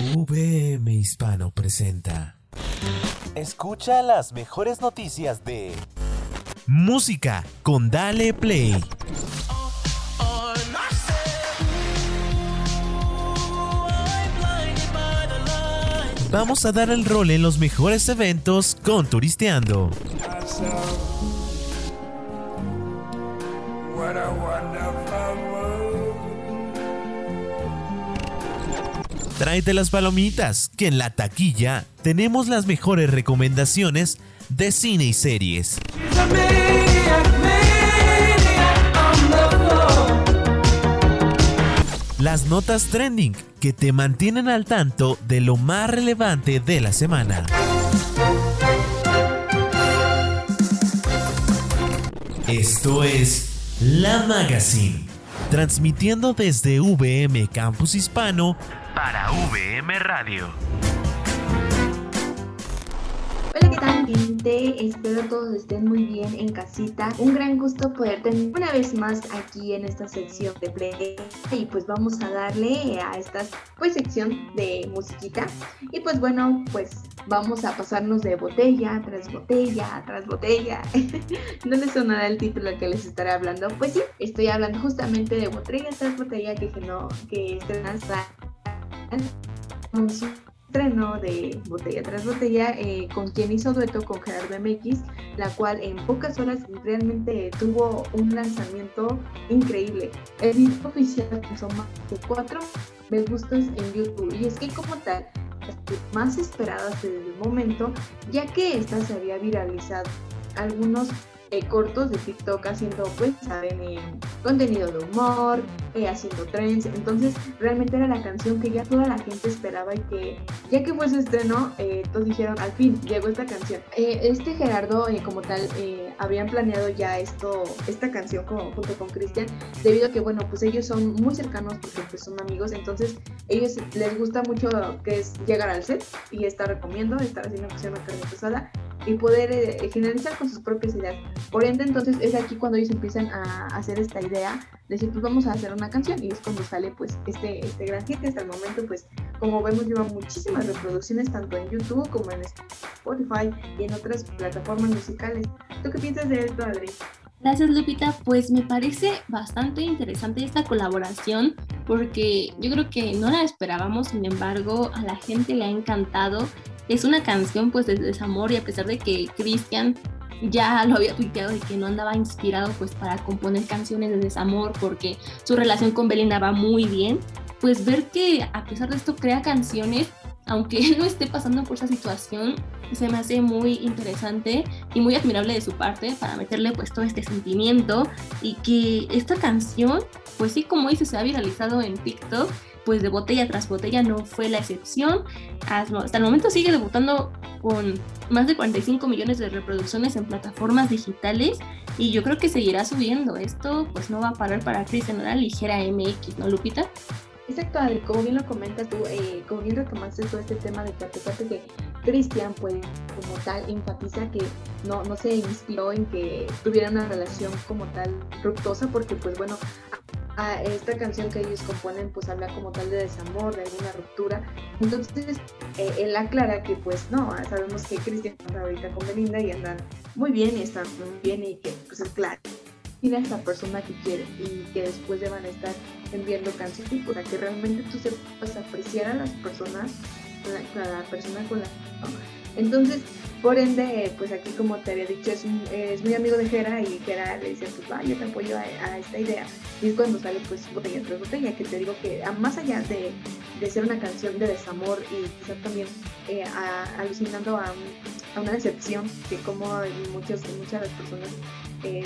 VM Hispano presenta. Escucha las mejores noticias de Música con Dale Play. Vamos a dar el rol en los mejores eventos con Turisteando. Tráete las palomitas, que en la taquilla tenemos las mejores recomendaciones de cine y series. Las notas trending que te mantienen al tanto de lo más relevante de la semana. Esto es La Magazine, transmitiendo desde VM Campus Hispano para VM Radio. Hola, ¿qué tal, gente? Espero todos estén muy bien en casita. Un gran gusto poder tener una vez más aquí en esta sección de Play. Y pues vamos a darle a esta pues, sección de musiquita. Y pues bueno, pues vamos a pasarnos de botella tras botella tras botella. ¿No les sonará el título que les estaré hablando? Pues sí, estoy hablando justamente de botella tras botella que, no, que estrenas un estreno de Botella tras Botella eh, con quien hizo dueto con Gerardo MX, la cual en pocas horas realmente tuvo un lanzamiento increíble. El disco oficial son más de 4 me gustos en YouTube y es que como tal más esperadas desde el momento, ya que esta se había viralizado algunos eh, cortos de TikTok haciendo, pues, saben, eh, contenido de humor, eh, haciendo trends. Entonces, realmente era la canción que ya toda la gente esperaba y que, ya que fue su estreno, todos dijeron, al fin, llegó esta canción. este Gerardo, como tal, habían planeado ya esto, esta canción junto con Cristian, debido a que, bueno, pues ellos son muy cercanos porque pues son amigos, entonces ellos les gusta mucho que es llegar al set y estar recomiendo, estar haciendo una carne pesada y poder eh, finalizar con sus propias ideas. Por ende, entonces es aquí cuando ellos empiezan a hacer esta idea, de decir, pues vamos a hacer una canción y es cuando sale pues este, este gran hit. Hasta el momento, pues como vemos, lleva muchísimas reproducciones tanto en YouTube como en Spotify y en otras plataformas musicales. ¿Tú qué piensas de esto, Adri? Gracias Lupita, pues me parece bastante interesante esta colaboración porque yo creo que no la esperábamos, sin embargo a la gente le ha encantado es una canción pues de desamor y a pesar de que Cristian ya lo había tuiteado y que no andaba inspirado pues para componer canciones de desamor porque su relación con Belinda va muy bien, pues ver que a pesar de esto crea canciones, aunque él no esté pasando por esa situación, se me hace muy interesante y muy admirable de su parte para meterle pues todo este sentimiento y que esta canción, pues sí, como dice, se ha viralizado en TikTok pues de botella tras botella no fue la excepción. Hasta el momento sigue debutando con más de 45 millones de reproducciones en plataformas digitales y yo creo que seguirá subiendo. Esto pues no va a parar para Cristian, una ligera MX, ¿no, Lupita? Exacto, Adri, como bien lo comentas tú, eh, como bien retomaste todo este tema de que que Cristian, pues como tal, enfatiza que no, no se inspiró en que tuviera una relación como tal fructosa, porque pues bueno, esta canción que ellos componen pues habla como tal de desamor, de alguna ruptura. Entonces eh, él aclara que pues no, sabemos que Cristian está ahorita con Belinda y andan muy bien y están muy bien y que pues es claro. Tiene a esta persona que quiere y que después van a estar enviando canciones para que realmente tú sepas apreciar a las personas, a la, persona con la Entonces, por ende, pues aquí como te había dicho, es, es muy amigo de Jera y Jera le dice, pues va, yo te apoyo a, esta idea. Y es cuando sale pues botella tras botella, que te digo que más allá de, de ser una canción de desamor y quizás también eh, alucinando a, una decepción, que como muchos, muchas de las personas eh,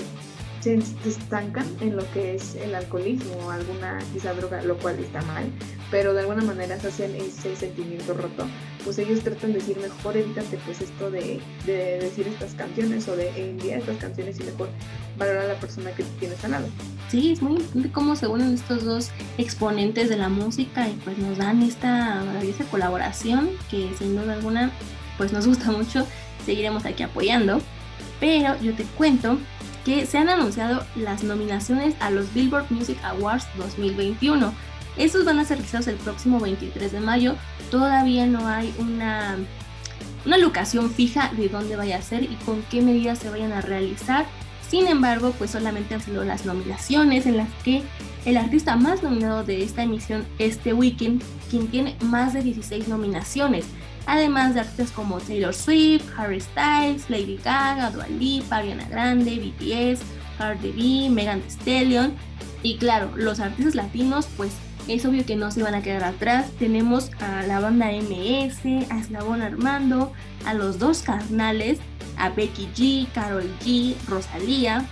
se estancan en lo que es el alcoholismo o alguna quizá droga, lo cual está mal, pero de alguna manera se hacen ese sentimiento roto pues ellos tratan de decir mejor evítate pues esto de, de, decir estas canciones o de enviar estas canciones y mejor valorar a la persona que tienes al lado. Sí, es muy importante cómo se unen estos dos exponentes de la música y pues nos dan esta maravillosa colaboración que sin duda alguna pues nos gusta mucho, seguiremos aquí apoyando, pero yo te cuento que se han anunciado las nominaciones a los Billboard Music Awards 2021 Estos van a ser realizados el próximo 23 de mayo. Todavía no hay una, una locación fija de dónde vaya a ser y con qué medidas se vayan a realizar. Sin embargo, pues solamente han sido las nominaciones en las que el artista más nominado de esta emisión es The Weeknd, quien tiene más de 16 nominaciones, además de artistas como Taylor Swift, Harry Styles, Lady Gaga, Dua Lipa, Ariana Grande, BTS, Cardi B, Megan Thee Stallion y claro, los artistas latinos pues es obvio que no se van a quedar atrás. Tenemos a la banda MS, a Eslabón Armando, a los dos carnales, a Becky G, Carol G, Rosalía.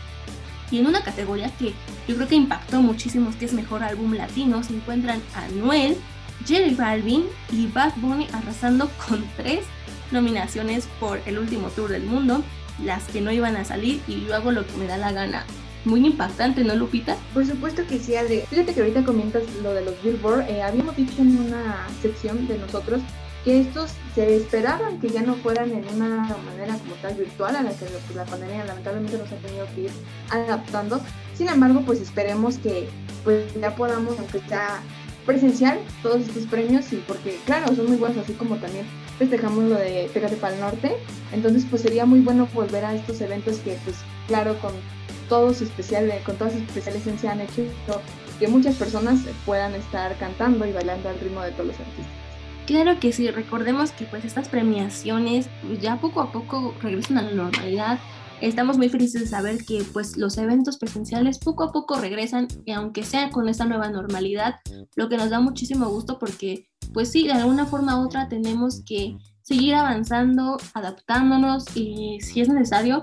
Y en una categoría que yo creo que impactó muchísimo, que es mejor álbum latino, se encuentran Anuel, Jerry Balvin y Bad Bunny arrasando con tres nominaciones por el último tour del mundo, las que no iban a salir y yo hago lo que me da la gana. Muy impactante, ¿no, Lupita? Por supuesto que sí, Adri. Fíjate que ahorita comentas lo de los Billboard. Eh, habíamos dicho en una sección de nosotros que estos se esperaban que ya no fueran en una manera como tal virtual a la que pues, la pandemia lamentablemente nos ha tenido que ir adaptando. Sin embargo, pues esperemos que pues ya podamos, aunque sea presencial, todos estos premios y porque claro, son muy buenos, así como también festejamos lo de Pégate para el Norte. Entonces, pues sería muy bueno volver a estos eventos que pues claro, con todos especiales, con todas especiales se han hecho que muchas personas puedan estar cantando y bailando al ritmo de todos los artistas. Claro que sí, recordemos que pues estas premiaciones ya poco a poco regresan a la normalidad. Estamos muy felices de saber que pues los eventos presenciales poco a poco regresan y aunque sea con esta nueva normalidad, lo que nos da muchísimo gusto porque pues sí, de alguna forma u otra tenemos que seguir avanzando, adaptándonos y si es necesario,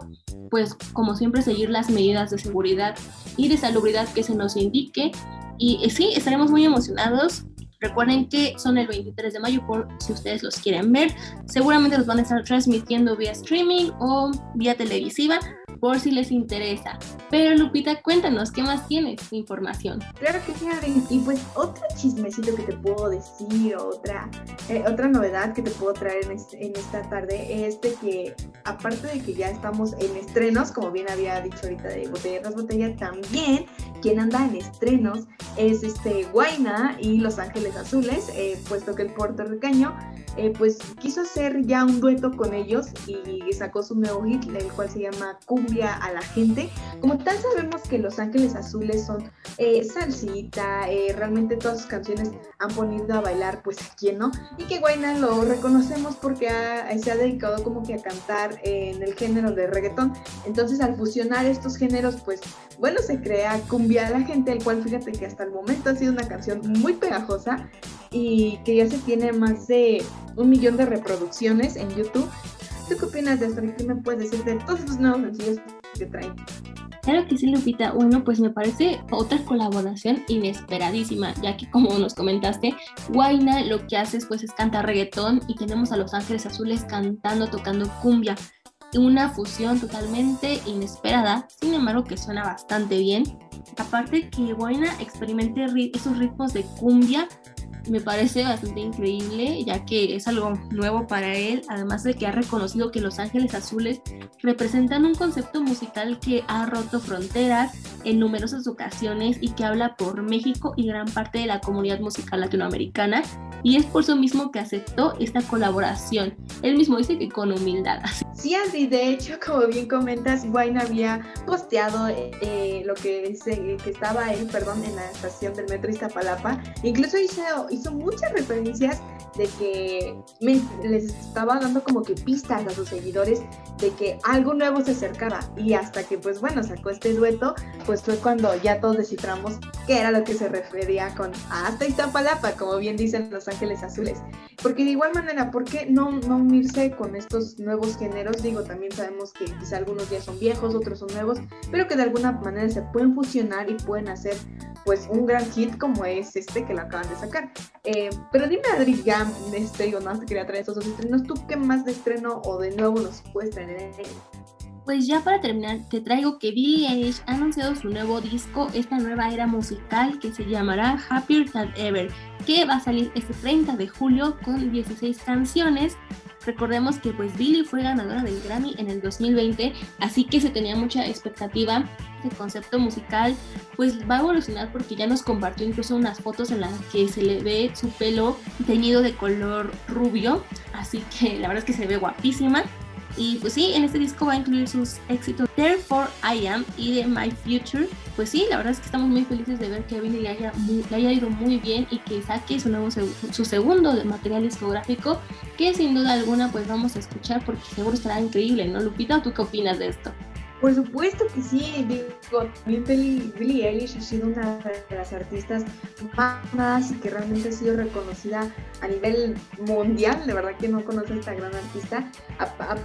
pues como siempre seguir las medidas de seguridad y de salubridad que se nos indique. Y eh, sí, estaremos muy emocionados Recuerden que son el 23 de mayo por si ustedes los quieren ver. Seguramente los van a estar transmitiendo vía streaming o vía televisiva por si les interesa. Pero Lupita, cuéntanos, ¿qué más tienes de información? Claro que sí, Adri. Y pues otro chismecito que te puedo decir, otra, eh, otra novedad que te puedo traer en, en, esta tarde es de que aparte de que ya estamos en estrenos, como bien había dicho ahorita de Botella tras Botella, también quien anda en estrenos es este Guaina y Los Ángeles Azules, eh, puesto que el puertorriqueño eh, pues quiso hacer ya un dueto con ellos y sacó su nuevo hit, el cual se llama Cumbia a la gente. Como tal sabemos que Los Ángeles Azules son eh, salsita, eh, realmente todas sus canciones han ponido a bailar, pues a quién no, y que Guayna lo reconocemos porque se ha dedicado como que a cantar en el género de reggaetón. Entonces al fusionar estos géneros, pues bueno, se crea Cumbia a la gente, el cual fíjate que hasta el momento ha sido una canción muy pegajosa y que ya se tiene más de un millón de reproducciones en YouTube. ¿Tú qué opinas de esto? ¿Qué me puedes decir de todos los nuevos sencillos que traen? Claro que sí, Lupita. Bueno, pues me parece otra colaboración inesperadísima, ya que como nos comentaste, Guaina lo que hace pues es cantar reggaetón y tenemos a Los Ángeles Azules cantando, tocando cumbia. Una fusión totalmente inesperada, sin embargo que suena bastante bien. Aparte que Guaina experimente esos ritmos de cumbia me parece bastante increíble, ya que es algo nuevo para él, además de que ha reconocido que Los Ángeles Azules representan un concepto musical que ha roto fronteras en numerosas ocasiones y que habla por México y gran parte de la comunidad musical latinoamericana, y es por eso mismo que aceptó esta colaboración. Él mismo dice que con humildad. Sí, Andy, de hecho, como bien comentas, Wayne había posteado eh, lo que dice que estaba él, perdón, en la estación del metro Iztapalapa. Incluso hizo, hizo muchas referencias de que les estaba dando como que pistas a sus seguidores de que algo nuevo se acercaba. Y hasta que, pues bueno, sacó este dueto, pues fue cuando ya todos desciframos qué era lo que se refería con hasta Iztapalapa, como bien dicen los Ángeles Azules. Porque de igual manera, ¿por qué no, no unirse con estos nuevos géneros? Digo, también sabemos que quizá algunos ya son viejos, otros son nuevos, pero que de alguna manera se pueden fusionar y pueden hacer pues un gran hit como es este que lo acaban de sacar. Eh, pero dime, Adri, ya, este, digo, no te quería traer estos dos estrenos. ¿Tú qué más de estreno o de nuevo nos puedes traer? Pues ya para terminar, te traigo que Billie Eilish ha anunciado su nuevo disco, esta nueva era musical que se llamará Happier Than Ever, que va a salir este 30 de julio con 16 canciones. Recordemos que pues Billie fue ganadora del Grammy en el 2020, así que se tenía mucha expectativa. Este concepto musical pues va a evolucionar porque ya nos compartió incluso unas fotos en las que se le ve su pelo teñido de color rubio, así que la verdad es que se ve guapísima. Y pues sí, en este disco va a incluir sus éxitos Therefore I Am y de My Future. Pues sí, la verdad es que estamos muy felices de ver que a le haya, le haya ido muy bien y que saque su, nuevo, su segundo material discográfico, que sin duda alguna pues vamos a escuchar porque seguro estará increíble, ¿no? Lupita, ¿tú qué opinas de esto? Por supuesto que sí, digo, también Billie, Eilish ha sido una de las artistas más y que realmente ha sido reconocida a nivel mundial, de verdad que no conoce a esta gran artista. A,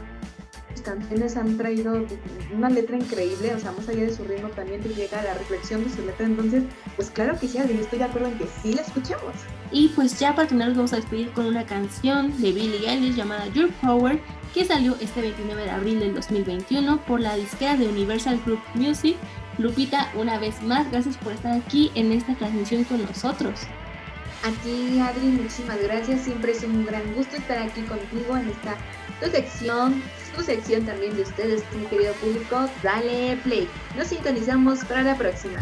canciones han traído una letra increíble, o sea, más allá de su ritmo también te llega la reflexión de su letra, entonces, pues claro que sí, estoy de acuerdo en que sí la escuchemos. Y pues ya para terminar vamos a despedir con una canción de Billie Eilish llamada Your Power, que salió este 29 de abril del 2021 por la disquera de Universal Group Music. Lupita, una vez más, gracias por estar aquí en esta transmisión con nosotros. A ti, Adri, muchísimas gracias. Siempre es un gran gusto estar aquí contigo en esta tu sección, su sección también de ustedes, mi querido público. Dale play. Nos sintonizamos para la próxima.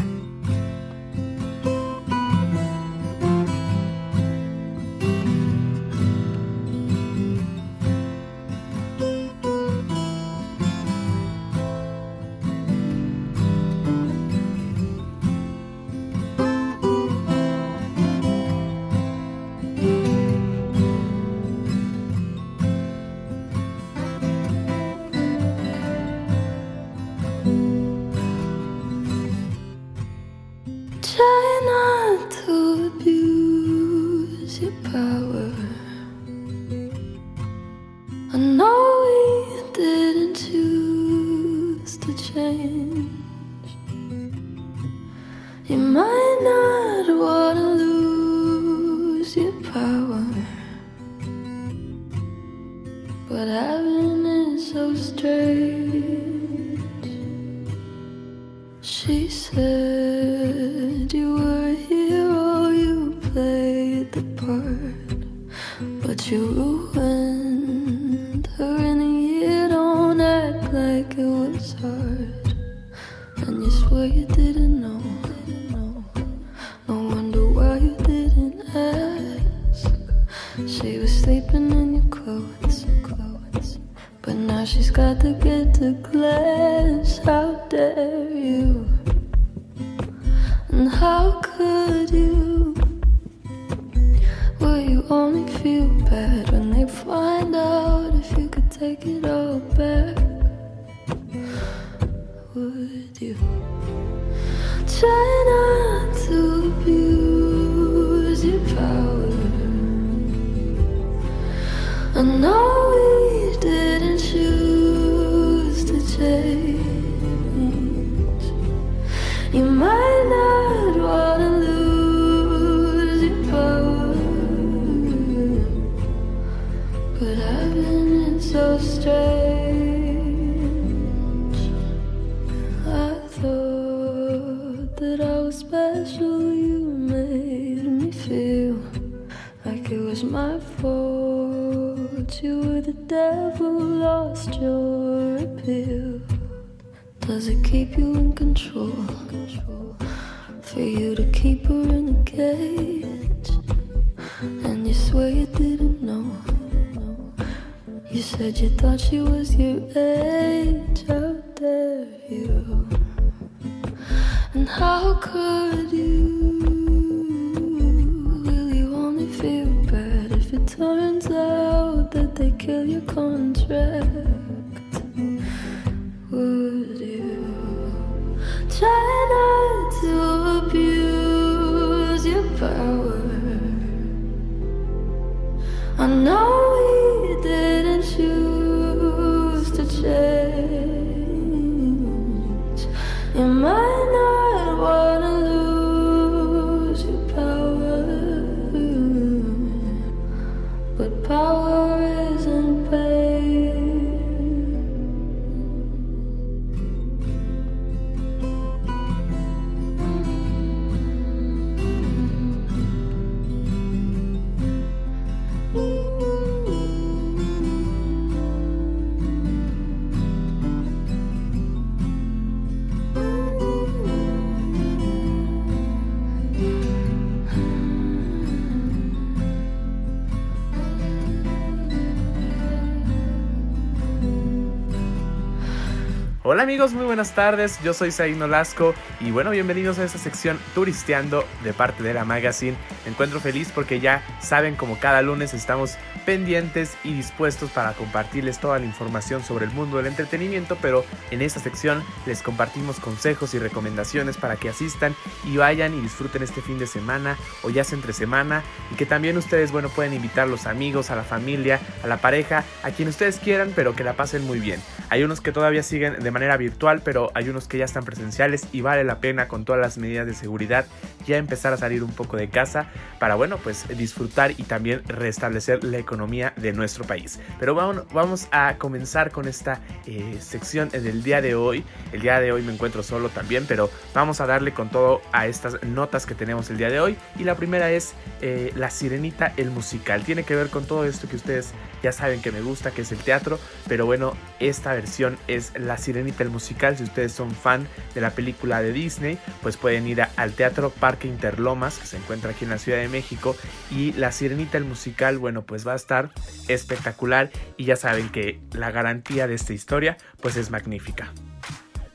Hola amigos, muy buenas tardes, yo soy Zain Olasco y bueno, bienvenidos a esta sección Turisteando de parte de la Magazine. Encuentro feliz porque ya saben como cada lunes estamos pendientes y dispuestos para compartirles toda la información sobre el mundo del entretenimiento, pero en esta sección les compartimos consejos y recomendaciones para que asistan y vayan y disfruten este fin de semana o ya sea entre semana y que también ustedes, bueno, pueden invitar a los amigos, a la familia, a la pareja, a quien ustedes quieran, pero que la pasen muy bien. Hay unos que todavía siguen de manera virtual, pero hay unos que ya están presenciales y vale la pena con todas las medidas de seguridad ya empezar a salir un poco de casa para, bueno, pues disfrutar y también restablecer la economía de nuestro país. Pero vamos, vamos a comenzar con esta eh, sección del día de hoy. El día de hoy me encuentro solo también, pero vamos a darle con todo a estas notas que tenemos el día de hoy. Y la primera es eh, La Sirenita, el musical. Tiene que ver con todo esto que ustedes ya saben que me gusta, que es el teatro, pero bueno, esta versión es La Sirenita, el musical. Si ustedes son fan de la película de Disney, pues pueden ir al Teatro Parque Interlomas, que se encuentra aquí en la Ciudad de México. Y La Sirenita, el musical, bueno, pues va a estar espectacular y ya saben que la garantía de esta historia pues es magnífica.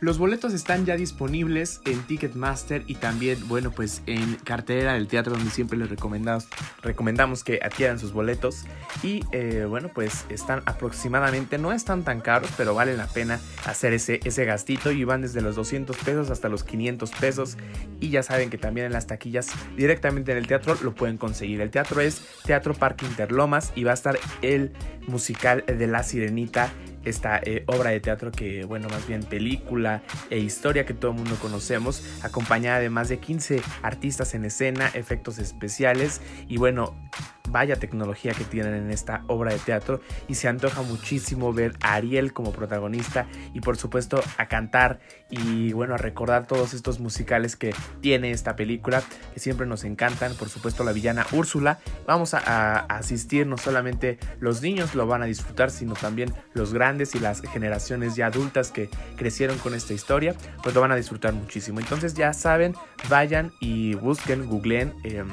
Los boletos están ya disponibles en Ticketmaster y también, bueno, pues en cartelera del teatro donde siempre les recomendamos, recomendamos que adquieran sus boletos. Y eh, bueno, pues están aproximadamente, no están tan caros, pero vale la pena hacer ese, ese gastito y van desde los 200 pesos hasta los 500 pesos. Y ya saben que también en las taquillas directamente en el teatro lo pueden conseguir. El teatro es Teatro Parque Interlomas y va a estar el musical de La Sirenita esta eh, obra de teatro que, bueno, más bien película e historia que todo el mundo conocemos, acompañada de más de 15 artistas en escena, efectos especiales. Y bueno, vaya tecnología que tienen en esta obra de teatro y se antoja muchísimo ver a Ariel como protagonista y por supuesto a cantar y bueno a recordar todos estos musicales que tiene esta película que siempre nos encantan. Por supuesto la villana Úrsula. Vamos a, asistir no solamente los niños lo van a disfrutar sino también los grandes y las generaciones ya adultas que crecieron con esta historia pues lo van a disfrutar muchísimo. Entonces ya saben vayan y busquen googleen em,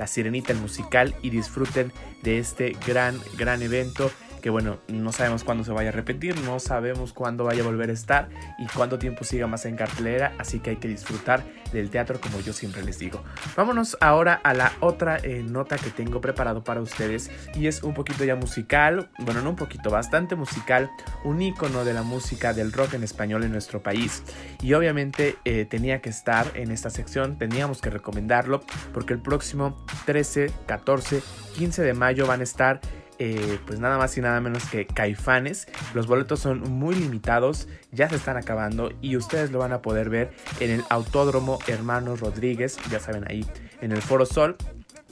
la Sirenita, el musical, y disfruten de este gran, gran evento que bueno, no sabemos cuándo se vaya a repetir, no sabemos cuándo vaya a volver a estar y cuánto tiempo siga más en cartelera, así que hay que disfrutar del teatro como yo siempre les digo. Vámonos ahora a la otra eh, nota que tengo preparado para ustedes y es un poquito ya musical, bueno, no un poquito, bastante musical, un icono de la música del rock en español en nuestro país y obviamente eh, tenía que estar en esta sección, teníamos que recomendarlo porque el próximo 13, 14, 15 de mayo van a estar eh, pues nada más y nada menos que Caifanes. Los boletos son muy limitados, ya se están acabando y ustedes lo van a poder ver en el Autódromo Hermanos Rodríguez, ya saben ahí en el Foro Sol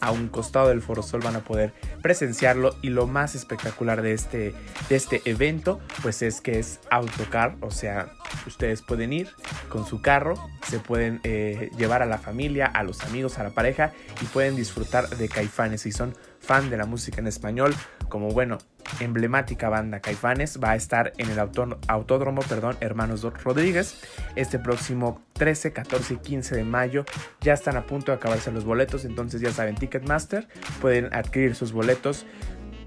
a un costado del Foro Sol van a poder presenciarlo y lo más espectacular de este, de este evento pues es que es autocar, o sea, ustedes pueden ir con su carro, se pueden eh, llevar a la familia, a los amigos, a la pareja y pueden disfrutar de Caifanes si son fan de la música en español, como bueno, emblemática banda Caifanes va a estar en el autódromo, perdón, Hermanos Rodríguez este próximo 13, 14 y 15 de mayo. Ya están a punto de acabarse los boletos, entonces ya saben, Ticketmaster, pueden adquirir sus boletos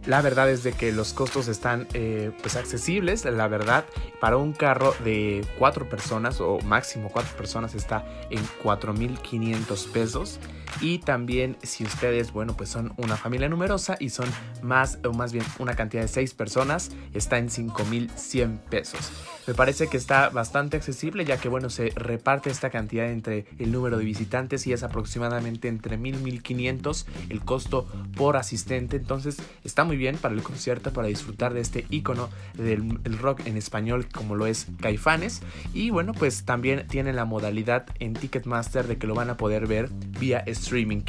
la verdad es de que los costos están eh, pues accesibles, la verdad, para un carro de cuatro personas o máximo cuatro personas está en 4.500 pesos. Y también si ustedes, bueno, pues son una familia numerosa y son más o más bien una cantidad de seis personas, está en 5.100 pesos. Me parece que está bastante accesible ya que, bueno, se reparte esta cantidad entre el número de visitantes y es aproximadamente entre 1.000 y 1.500 el costo por asistente. Entonces está muy bien para el concierto, para disfrutar de este icono del rock en español como lo es Caifanes. Y bueno, pues también tiene la modalidad en Ticketmaster de que lo van a poder ver vía streaming.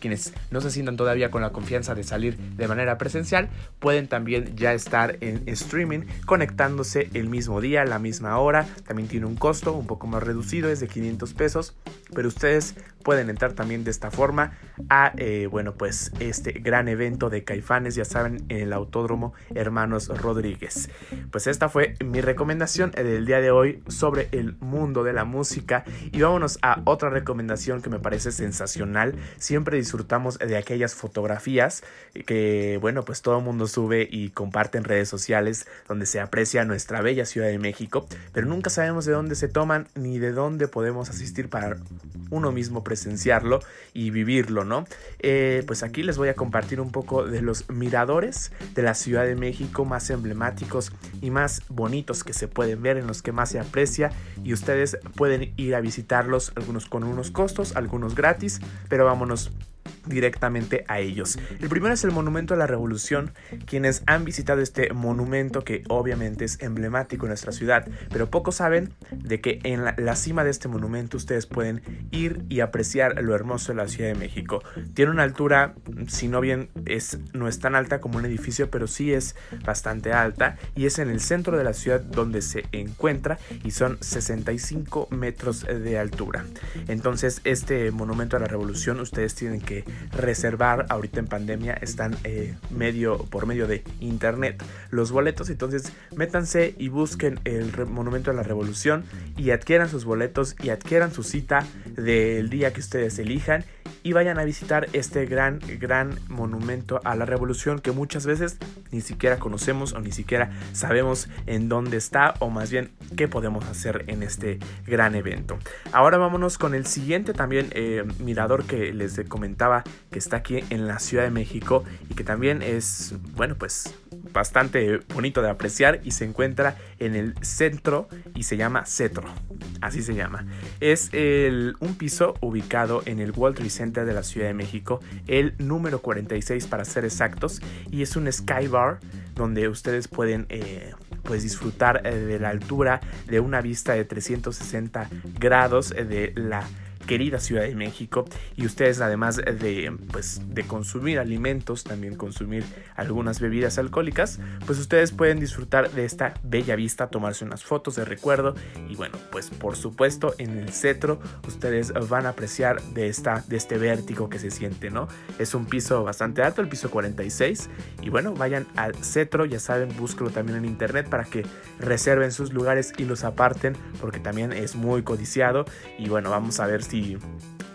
quienes no se sientan todavía con la confianza de salir de manera presencial, pueden también ya estar en streaming conectándose el mismo día, la misma hora. También tiene un costo un poco más reducido, es de 500 pesos, pero ustedes pueden entrar también de esta forma a, eh, bueno, pues este gran evento de Caifanes, ya saben, en el Autódromo Hermanos Rodríguez. Pues esta fue mi recomendación del día de hoy sobre el mundo de la música. Y vámonos a otra recomendación que me parece sensacional. Siempre disfrutamos de aquellas fotografías que, bueno, pues todo el mundo sube y comparte en redes sociales donde se aprecia nuestra bella Ciudad de México, pero nunca sabemos de dónde se toman ni de dónde podemos asistir para uno mismo presenciarlo y vivirlo, ¿no? Eh, pues aquí les voy a compartir un poco de los miradores de la Ciudad de México más emblemáticos y más bonitos que se pueden ver, en los que más se aprecia y ustedes pueden ir a visitarlos, algunos con unos costos, algunos gratis, pero vámonos directamente a ellos. El primero es el Monumento a la Revolución, quienes han visitado este monumento que obviamente es emblemático en nuestra ciudad, pero pocos saben de que en la, cima de este monumento ustedes pueden ir y apreciar lo hermoso de la Ciudad de México. Tiene una altura, si no bien es, no es tan alta como un edificio, pero sí es bastante alta y es en el centro de la ciudad donde se encuentra y son 65 metros de altura. Entonces este monumento a la revolución ustedes tienen que reservar ahorita en pandemia están eh, medio por medio de internet los boletos. Entonces métanse y busquen el monumento a la revolución y adquieran sus boletos y adquieran su cita del día que ustedes elijan y vayan a visitar este gran, gran monumento a la revolución que muchas veces ni siquiera conocemos o ni siquiera sabemos en dónde está o más bien qué podemos hacer en este gran evento. Ahora vámonos con el siguiente también eh, mirador que les comentaba que está aquí en la Ciudad de México y que también es, bueno, pues bastante bonito de apreciar y se encuentra en el centro y se llama Cetro, así se llama. Es un piso ubicado en el World Center de la Ciudad de México, el número 46 para ser exactos, y es un sky bar donde ustedes pueden eh, pues disfrutar eh, de la altura de una vista de 360 grados eh, de la querida Ciudad de México y ustedes además de pues de consumir alimentos también consumir algunas bebidas alcohólicas pues ustedes pueden disfrutar de esta bella vista tomarse unas fotos de recuerdo y bueno pues por supuesto en el cetro ustedes van a apreciar de esta de este vértigo que se siente no es un piso bastante alto el piso 46 y bueno vayan al cetro ya saben búsquelo también en internet para que reserven sus lugares y los aparten porque también es muy codiciado y bueno vamos a ver si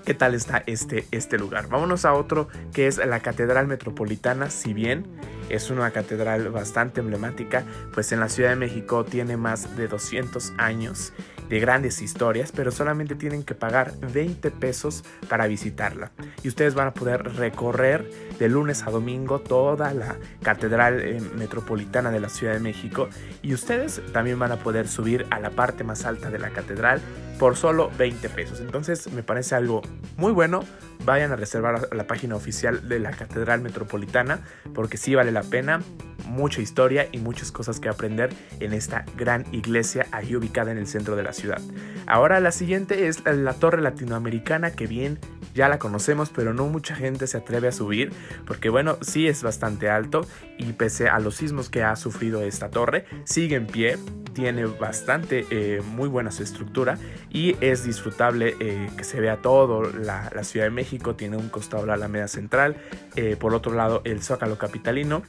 qué tal está este, este lugar. Vámonos a otro que es la Catedral Metropolitana, si bien es una catedral bastante emblemática, pues en la Ciudad de México tiene más de 200 años de grandes historias, pero solamente tienen que pagar 20 pesos para visitarla. Y ustedes van a poder recorrer de lunes a domingo toda la catedral eh, metropolitana de la Ciudad de México y ustedes también van a poder subir a la parte más alta de la catedral por solo 20 pesos. Entonces me parece algo muy bueno. Vayan a reservar la página oficial de la Catedral Metropolitana porque sí vale la pena. Mucha historia y muchas cosas que aprender en esta gran iglesia ahí ubicada en el centro de la ciudad. Ahora la siguiente es la Torre Latinoamericana que bien ya la conocemos pero no mucha gente se atreve a subir porque bueno sí es bastante alto y pese a los sismos que ha sufrido esta torre sigue en pie tiene bastante eh, muy buena su estructura y es disfrutable eh, que se vea todo la, Ciudad de México, tiene un costado la Alameda Central, eh, por otro lado el Zócalo Capitalino.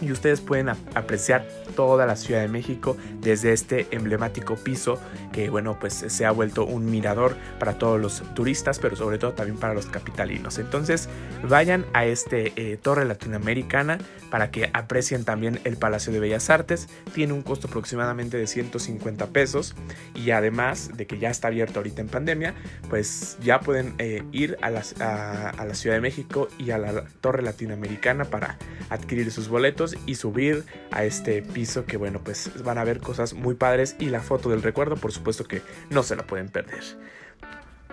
Y ustedes pueden apreciar toda la Ciudad de México desde este emblemático piso que bueno pues se ha vuelto un mirador para todos los turistas pero sobre todo también para los capitalinos. Entonces vayan a este torre latinoamericana para que aprecien también el Palacio de Bellas Artes. Tiene un costo aproximadamente de 150 pesos y además de que ya está abierto ahorita en pandemia pues ya pueden eh, ir a a la Ciudad de México y a la torre latinoamericana para adquirir sus boletos y subir a este piso que bueno pues van a ver cosas muy padres y la foto del recuerdo por supuesto que no se la pueden perder.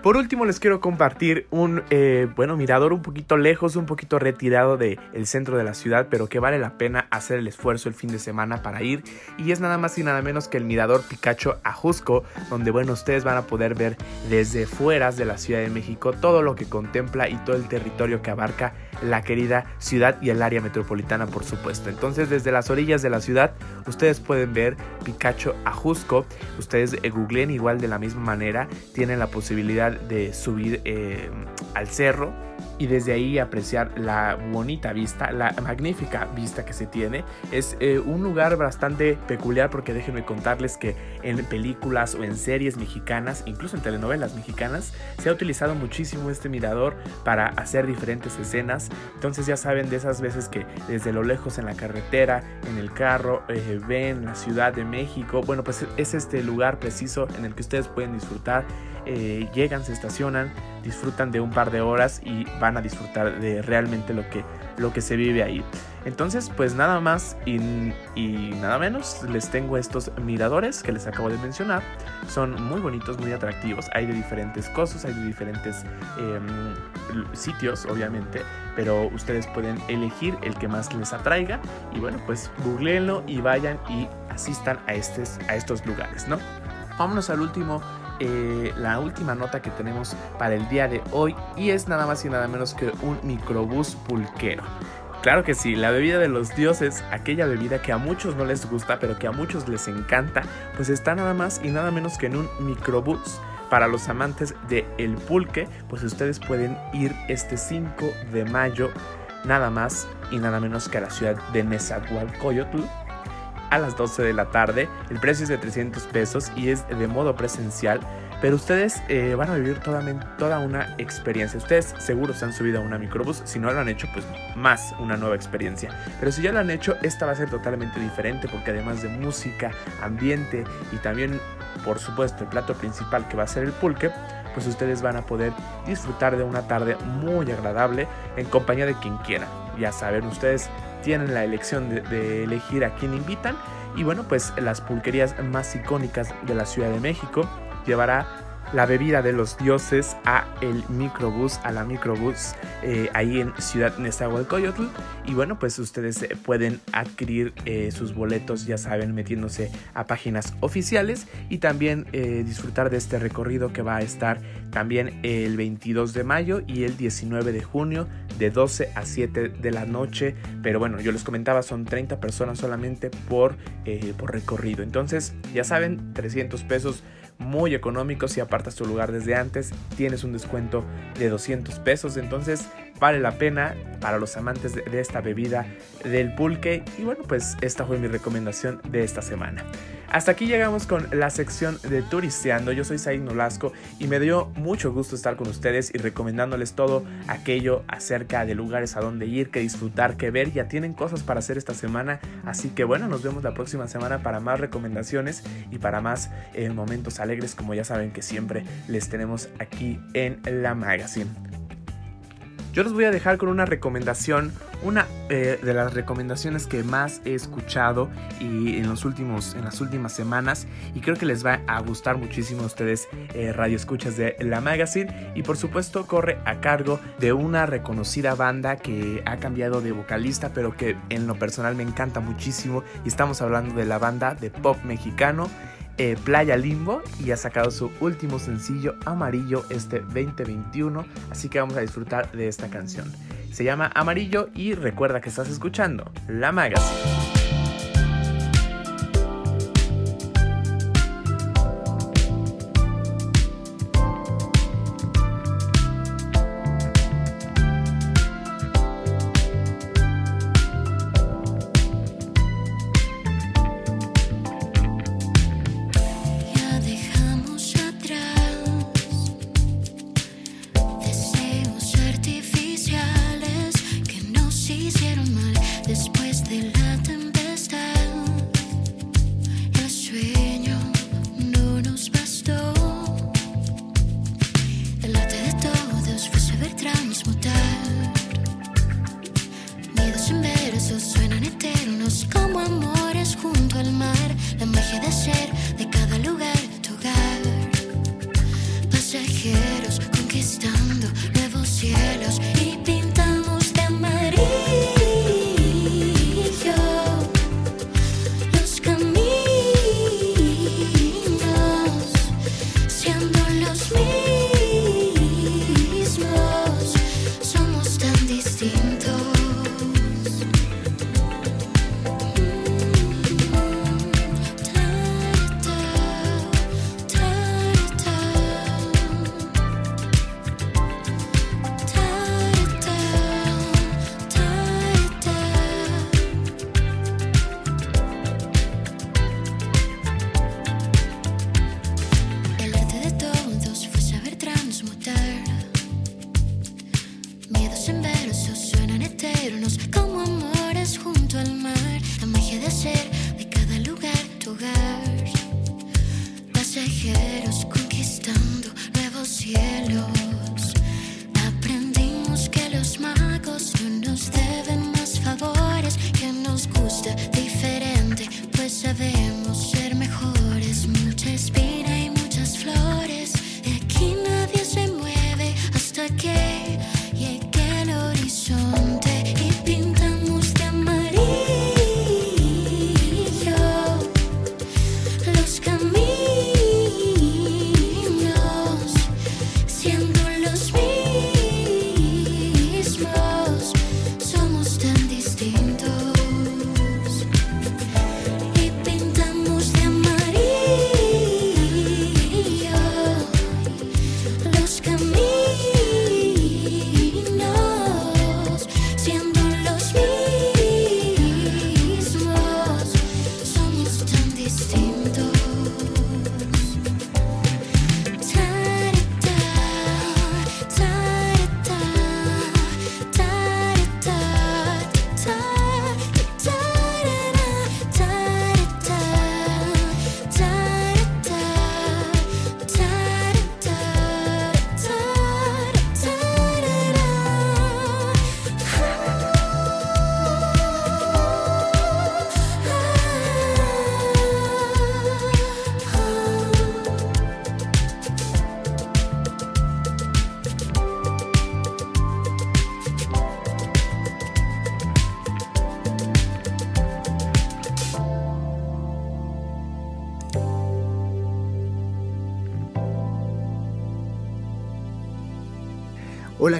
Por último les quiero compartir un, eh, bueno, mirador un poquito lejos, un poquito retirado del centro de la ciudad, pero que vale la pena hacer el esfuerzo el fin de semana para ir. Y es nada más y nada menos que el mirador Picacho Ajusco, donde, bueno, ustedes van a poder ver desde fueras de la Ciudad de México todo lo que contempla y todo el territorio que abarca la querida ciudad y el área metropolitana, por supuesto. Entonces, desde las orillas de la ciudad, ustedes pueden ver Picacho Ajusco. Ustedes eh, googleen igual de la misma manera, tienen la posibilidad de subir eh, al cerro y desde ahí apreciar la bonita vista, la magnífica vista que se tiene. Es eh, un lugar bastante peculiar porque déjenme contarles que en películas o en series mexicanas, incluso en telenovelas mexicanas, se ha utilizado muchísimo este mirador para hacer diferentes escenas. Entonces ya saben de esas veces que desde lo lejos en la carretera, en el carro, eh, ven la Ciudad de México. Bueno, pues es este lugar preciso en el que ustedes pueden disfrutar eh, llegan, se estacionan, disfrutan de un par de horas y van a disfrutar de realmente lo que, lo que se vive ahí. Entonces, pues nada más y, nada menos, les tengo estos miradores que les acabo de mencionar. Son muy bonitos, muy atractivos. Hay de diferentes cosas, hay de diferentes em, sitios, obviamente, pero ustedes pueden elegir el que más les atraiga. Y bueno, pues googleenlo y vayan y asistan a, a estos lugares, ¿no? Vámonos al último eh, la última nota que tenemos para el día de hoy y es nada más y nada menos que un microbús pulquero. Claro que sí, la bebida de los dioses, aquella bebida que a muchos no les gusta pero que a muchos les encanta, pues está nada más y nada menos que en un microbús. Para los amantes de el pulque, pues ustedes pueden ir este 5 de mayo nada más y nada menos que a la ciudad de Nezahualcóyotl a las 12 de la tarde. El precio es de 300 pesos y es de modo presencial. Pero ustedes eh, van a vivir toda, toda una experiencia. Ustedes seguro se han subido a una microbús. Si no lo han hecho, pues más una nueva experiencia. Pero si ya lo han hecho, esta va a ser totalmente diferente porque además de música, ambiente y también, por supuesto, el plato principal que va a ser el pulque, pues ustedes van a poder disfrutar de una tarde muy agradable en compañía de quien quiera. Ya saben, ustedes tienen la elección de, elegir a quién invitan. Y bueno, pues las pulquerías más icónicas de la Ciudad de México llevará la bebida de los dioses a el microbús, a la microbús eh, ahí en Ciudad Nezahualcóyotl. Y bueno, pues ustedes eh, pueden adquirir eh, sus boletos, ya saben, metiéndose a páginas oficiales y también disfrutar de este recorrido que va a estar también el 22 de mayo y el 19 de junio de 12 a 7 de la noche. Pero bueno, yo les comentaba, son 30 personas solamente por, por recorrido. Entonces, ya saben, 300 pesos muy económico si apartas tu lugar desde antes tienes un descuento de 200 pesos. Entonces vale la pena para los amantes de, esta bebida del pulque y bueno pues esta fue mi recomendación de esta semana hasta aquí llegamos con la sección de Turisteando. Yo soy Said Nolasco y me dio mucho gusto estar con ustedes y recomendándoles todo aquello acerca de lugares a donde ir, que disfrutar, que ver. Ya tienen cosas para hacer esta semana. Así que bueno, nos vemos la próxima semana para más recomendaciones y para más eh, momentos alegres como ya saben que siempre les tenemos aquí en la magazine. Yo les voy a dejar con una recomendación, una eh, de las recomendaciones que más he escuchado y en, los últimos, en las últimas semanas y creo que les va a gustar muchísimo a ustedes eh, radio escuchas de la magazine. Y por supuesto corre a cargo de una reconocida banda que ha cambiado de vocalista pero que en lo personal me encanta muchísimo. Y estamos hablando de la banda de pop mexicano eh, Playa Limbo y ha sacado su último sencillo Amarillo este 2021, así que vamos a disfrutar de esta canción. Se llama Amarillo y recuerda que estás escuchando La Magazine.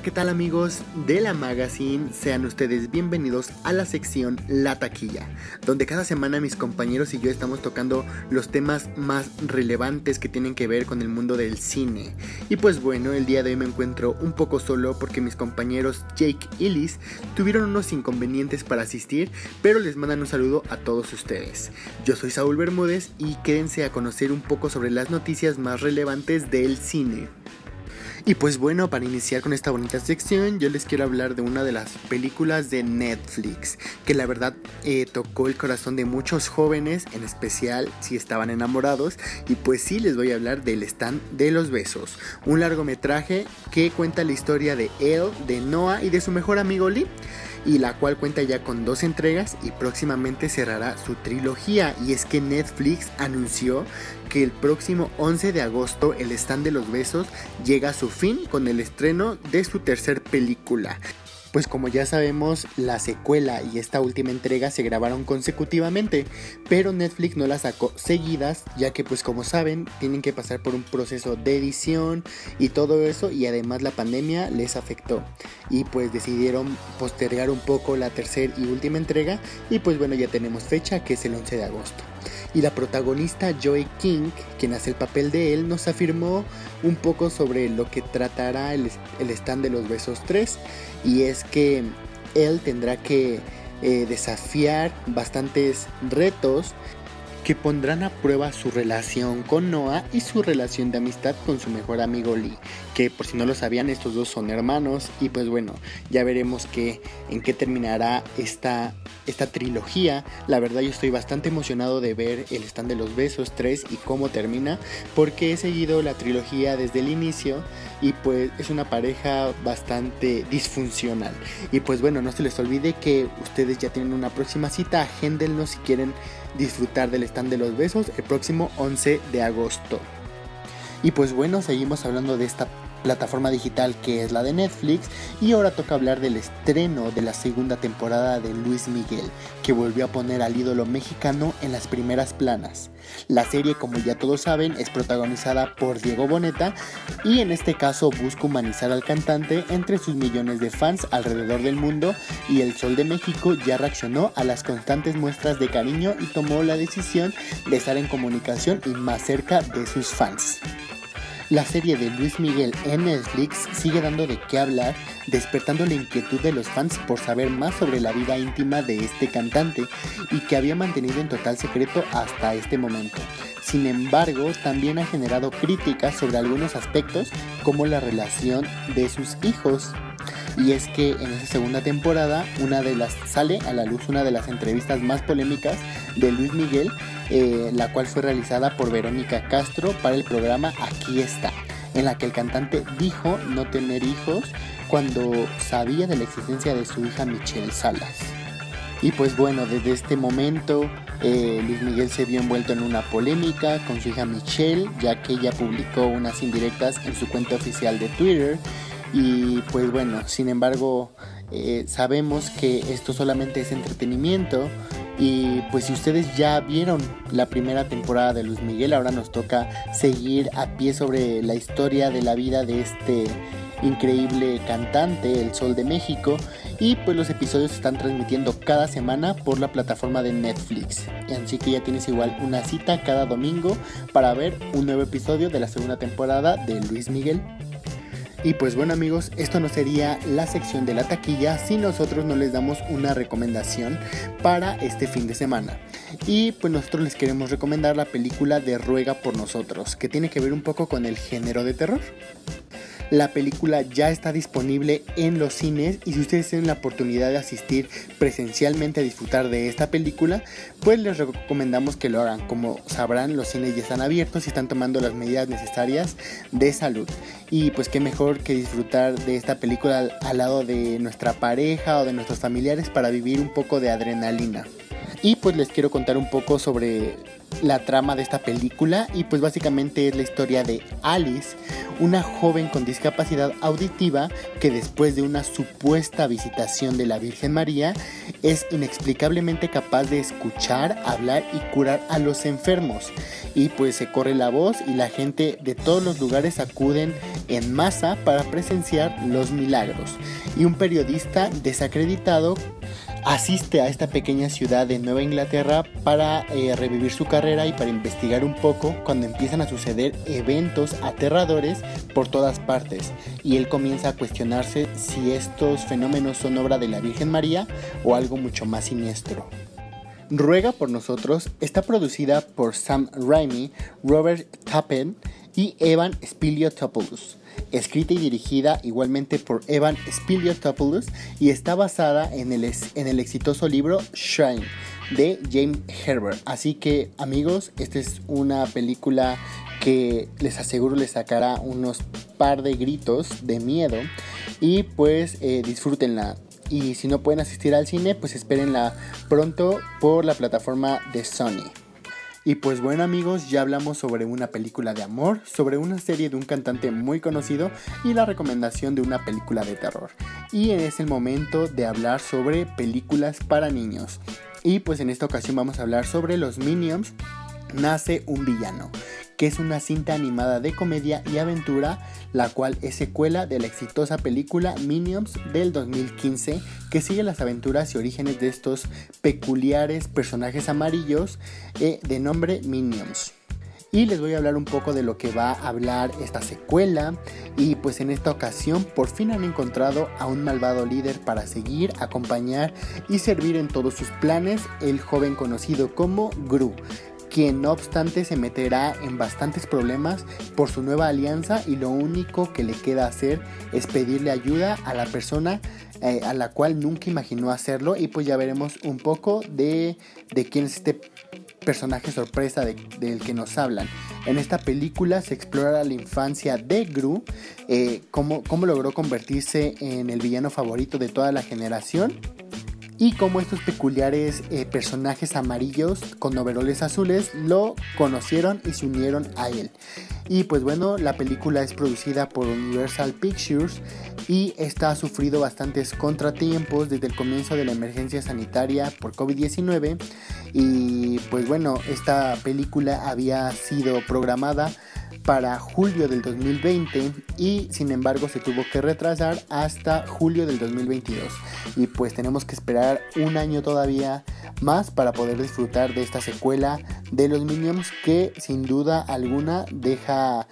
¿Qué tal amigos de la Magazine? Sean ustedes bienvenidos a la sección La Taquilla, donde cada semana mis compañeros y yo estamos tocando los temas más relevantes que tienen que ver con el mundo del cine. Y pues bueno, el día de hoy me encuentro un poco solo porque mis compañeros Jake y Liz tuvieron unos inconvenientes para asistir, pero les mandan un saludo a todos ustedes. Yo soy Saúl Bermúdez y quédense a conocer un poco sobre las noticias más relevantes del cine. Y pues bueno, para iniciar con esta bonita sección, yo les quiero hablar de una de las películas de Netflix, que la verdad eh, tocó el corazón de muchos jóvenes, en especial si estaban enamorados, y pues sí les voy a hablar del stand de los besos, un largometraje que cuenta la historia de él, de Noah y de su mejor amigo Lee y la cual cuenta ya con dos entregas y próximamente cerrará su trilogía. Y es que Netflix anunció que el próximo 11 de agosto el stand de los besos llega a su fin con el estreno de su tercer película. Pues como ya sabemos, la secuela y esta última entrega se grabaron consecutivamente, pero Netflix no las sacó seguidas, ya que pues como saben, tienen que pasar por un proceso de edición y todo eso, y además la pandemia les afectó. Y pues decidieron postergar un poco la tercera y última entrega, y pues bueno, ya tenemos fecha que es el 11 de agosto. Y la protagonista Joy King, quien hace el papel de él, nos afirmó un poco sobre lo que tratará el, el stand de los besos 3 y es que él tendrá que eh, desafiar bastantes retos que pondrán a prueba su relación con Noah y su relación de amistad con su mejor amigo Lee, que por si no lo sabían estos dos son hermanos y pues bueno, ya veremos que, en qué terminará esta, esta trilogía. La verdad yo estoy bastante emocionado de ver el stand de los besos 3 y cómo termina, porque he seguido la trilogía desde el inicio y pues es una pareja bastante disfuncional. Y pues bueno, no se les olvide que ustedes ya tienen una próxima cita, agéndenlo si quieren disfrutar del stand de los besos el próximo 11 de agosto. Y pues bueno, seguimos hablando de esta plataforma digital que es la de Netflix y ahora toca hablar del estreno de la segunda temporada de Luis Miguel, que volvió a poner al ídolo mexicano en las primeras planas. La serie, como ya todos saben, es protagonizada por Diego Boneta y en este caso busca humanizar al cantante entre sus millones de fans alrededor del mundo y el Sol de México ya reaccionó a las constantes muestras de cariño y tomó la decisión de estar en comunicación y más cerca de sus fans. La serie de Luis Miguel en Netflix sigue dando de qué hablar, despertando la inquietud de los fans por saber más sobre la vida íntima de este cantante y que había mantenido en total secreto hasta este momento. Sin embargo, también ha generado críticas sobre algunos aspectos como la relación de sus hijos. Y es que en esa segunda temporada una de las sale a la luz una de las entrevistas más polémicas de Luis Miguel, eh, la cual fue realizada por Verónica Castro para el programa Aquí está, en la que el cantante dijo no tener hijos cuando sabía de la existencia de su hija Michelle Salas. Y pues bueno, desde este momento eh, Luis Miguel se vio envuelto en una polémica con su hija Michelle, ya que ella publicó unas indirectas en su cuenta oficial de Twitter. Y pues bueno, sin embargo, eh, sabemos que esto solamente es entretenimiento. Y pues si ustedes ya vieron la primera temporada de Luis Miguel, ahora nos toca seguir a pie sobre la historia de la vida de este increíble cantante, El Sol de México, y pues los episodios se están transmitiendo cada semana por la plataforma de Netflix. Así que ya tienes igual una cita cada domingo para ver un nuevo episodio de la segunda temporada de Luis Miguel. Y pues bueno amigos, esto no sería la sección de la taquilla si nosotros no les damos una recomendación para este fin de semana. Y pues nosotros les queremos recomendar la película de Ruega por nosotros, que tiene que ver un poco con el género de terror. La película ya está disponible en los cines y si ustedes tienen la oportunidad de asistir presencialmente a disfrutar de esta película, pues les recomendamos que lo hagan. Como sabrán, los cines ya están abiertos y están tomando las medidas necesarias de salud. Y pues qué mejor que disfrutar de esta película al, lado de nuestra pareja o de nuestros familiares para vivir un poco de adrenalina. Y pues les quiero contar un poco sobre la trama de esta película y pues básicamente es la historia de Alice, una joven con discapacidad auditiva que después de una supuesta visitación de la Virgen María es inexplicablemente capaz de escuchar, hablar y curar a los enfermos. Y pues se corre la voz y la gente de todos los lugares acuden en masa para presenciar los milagros. Y un periodista desacreditado asiste a esta pequeña ciudad de Nueva Inglaterra para eh, revivir su carrera y para investigar un poco cuando empiezan a suceder eventos aterradores por todas partes y él comienza a cuestionarse si estos fenómenos son obra de la Virgen María o algo mucho más siniestro. Ruega por nosotros está producida por Sam Raimi, Robert Tappen y Evan Spiliotopoulos escrita y dirigida igualmente por Evan Spiliotopoulos y está basada en el, en el exitoso libro Shrine de James Herbert. Así que amigos, esta es una película que les aseguro les sacará unos par de gritos de miedo y pues eh, disfrútenla. Y si no pueden asistir al cine, pues espérenla pronto por la plataforma de Sony. Y pues bueno amigos, ya hablamos sobre una película de amor, sobre una serie de un cantante muy conocido y la recomendación de una película de terror. Y es el momento de hablar sobre películas para niños. Y pues en esta ocasión vamos a hablar sobre los Minions. Nace un villano que es una cinta animada de comedia y aventura, la cual es secuela de la exitosa película Minions del 2015, que sigue las aventuras y orígenes de estos peculiares personajes amarillos eh, de nombre Minions. Y les voy a hablar un poco de lo que va a hablar esta secuela y pues en esta ocasión por fin han encontrado a un malvado líder para seguir, acompañar y servir en todos sus planes, el joven conocido como Gru, quien no obstante se meterá en bastantes problemas por su nueva alianza y lo único que le queda hacer es pedirle ayuda a la persona eh, a la cual nunca imaginó hacerlo y pues ya veremos un poco de, quién es este personaje sorpresa del que nos hablan. En esta película se explora la infancia de Gru, eh, cómo, cómo logró convertirse en el villano favorito de toda la generación y cómo estos peculiares eh, personajes amarillos con overoles azules lo conocieron y se unieron a él. Y pues bueno, la película es producida por Universal Pictures y esta ha sufrido bastantes contratiempos desde el comienzo de la emergencia sanitaria por COVID-19 y pues bueno, esta película había sido programada para julio del 2020 y sin embargo se tuvo que retrasar hasta julio del 2022 y pues tenemos que esperar un año todavía más para poder disfrutar de esta secuela de los Minions que sin duda alguna deja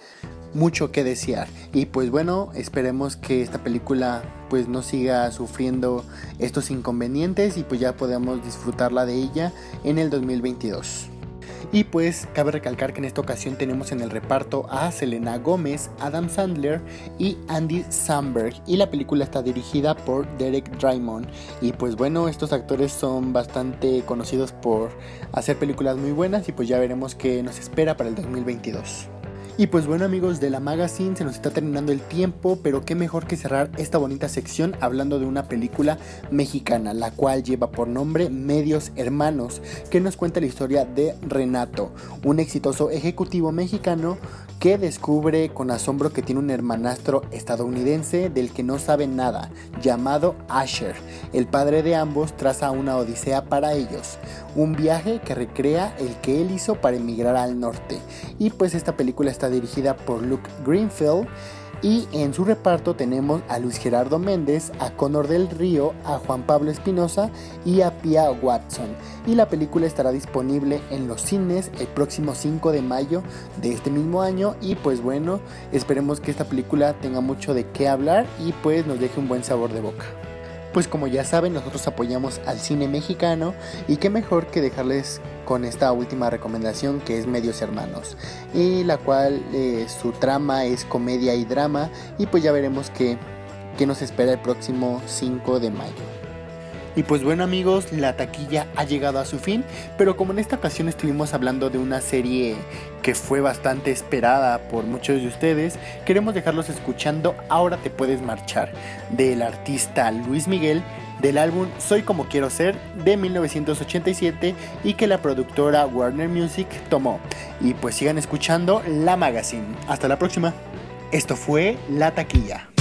mucho que desear. Y pues bueno esperemos que esta película pues no siga sufriendo estos inconvenientes y pues ya podamos disfrutarla de ella en el 2022 Y pues cabe recalcar que en esta ocasión tenemos en el reparto a Selena Gómez, Adam Sandler y Andy Samberg. Y la película está dirigida por Derek Drymon. Y pues bueno, estos actores son bastante conocidos por hacer películas muy buenas y pues ya veremos qué nos espera para el 2022. Y pues bueno amigos de la magazine, se nos está terminando el tiempo, pero qué mejor que cerrar esta bonita sección hablando de una película mexicana, la cual lleva por nombre Medios Hermanos, que nos cuenta la historia de Renato, un exitoso ejecutivo mexicano que descubre con asombro que tiene un hermanastro estadounidense del que no sabe nada, llamado Asher. El padre de ambos traza una odisea para ellos, un viaje que recrea el que él hizo para emigrar al norte. Y pues esta película está dirigida por Luke Greenfield y en su reparto tenemos a Luis Gerardo Méndez, a Conor del Río, a Juan Pablo Espinosa y a Pia Watson. Y la película estará disponible en los cines el próximo 5 de mayo de este mismo año. Y pues bueno, esperemos que esta película tenga mucho de qué hablar y pues nos deje un buen sabor de boca. Pues como ya saben, nosotros apoyamos al cine mexicano y qué mejor que dejarles con esta última recomendación que es Medios Hermanos y la cual eh, su trama es comedia y drama y pues ya veremos qué, qué nos espera el próximo 5 de mayo. Y pues bueno amigos, la taquilla ha llegado a su fin, pero como en esta ocasión estuvimos hablando de una serie que fue bastante esperada por muchos de ustedes, queremos dejarlos escuchando Ahora te puedes marchar, del artista Luis Miguel, del álbum Soy como quiero ser de 1987 y que la productora Warner Music tomó. Y pues sigan escuchando La Magazine. Hasta la próxima. Esto fue La Taquilla.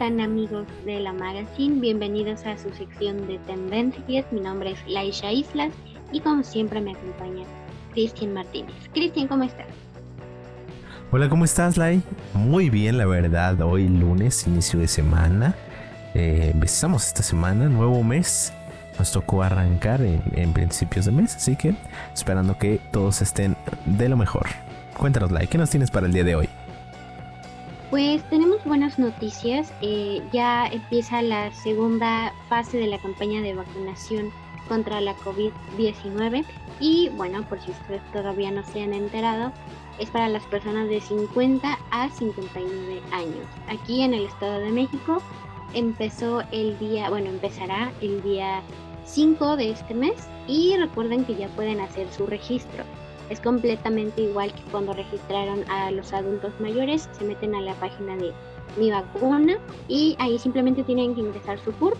Están amigos de la Magazine? Bienvenidos a su sección de tendencias. Mi nombre es Laisha Islas y como siempre me acompaña Cristian Martínez. Cristian, ¿cómo estás? Hola, ¿cómo estás, Lai? Muy bien, la verdad. Hoy lunes, inicio de semana. Eh, empezamos esta semana, nuevo mes. Nos tocó arrancar en, en principios de mes, así que esperando que todos estén de lo mejor. Cuéntanos, Lai, ¿qué nos tienes para el día de hoy? Pues tenemos buenas noticias. Eh, ya empieza la segunda fase de la campaña de vacunación contra la COVID-19 y bueno, por si ustedes todavía no se han enterado, es para las personas de 50 a 59 años. Aquí en el Estado de México empezó el día, bueno, empezará el día 5 de este mes y recuerden que ya pueden hacer su registro. Es completamente igual que cuando registraron a los adultos mayores, se meten a la página de Mi Vacuna y ahí simplemente tienen que ingresar su CURP.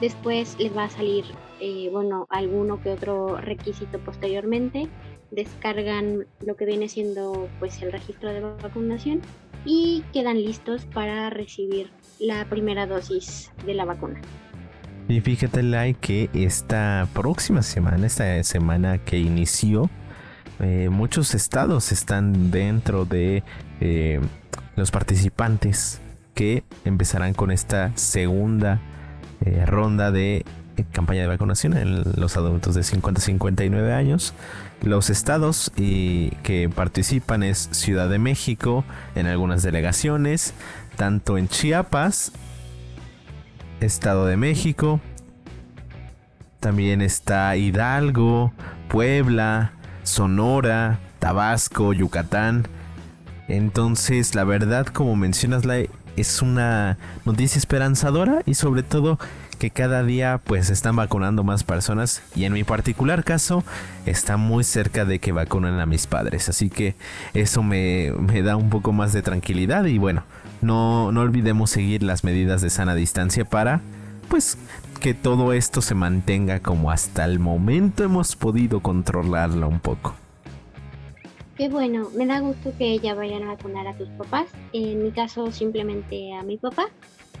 Después les va a salir, eh, bueno, alguno que otro requisito posteriormente. Descargan lo que viene siendo pues el registro de vacunación y quedan listos para recibir la primera dosis de la vacuna. Y fíjate, Lai, que esta próxima semana, esta semana que inició, eh, muchos estados están dentro de eh, los participantes que empezarán con esta segunda eh, ronda de campaña de vacunación en los adultos de 50 a 59 años. Los estados que participan es Ciudad de México en algunas delegaciones, tanto en Chiapas, Estado de México, también está Hidalgo, Puebla, Sonora, Tabasco, Yucatán. Entonces, la verdad, como mencionas, es una noticia esperanzadora y sobre todo que cada día pues están vacunando más personas y en mi particular caso está muy cerca de que vacunen a mis padres así que eso me, me da un poco más de tranquilidad y bueno no, no olvidemos seguir las medidas de sana distancia para pues que todo esto se mantenga como hasta el momento hemos podido controlarlo un poco. Qué bueno, me da gusto que ya vayan a vacunar a tus papás. En mi caso simplemente a mi papá.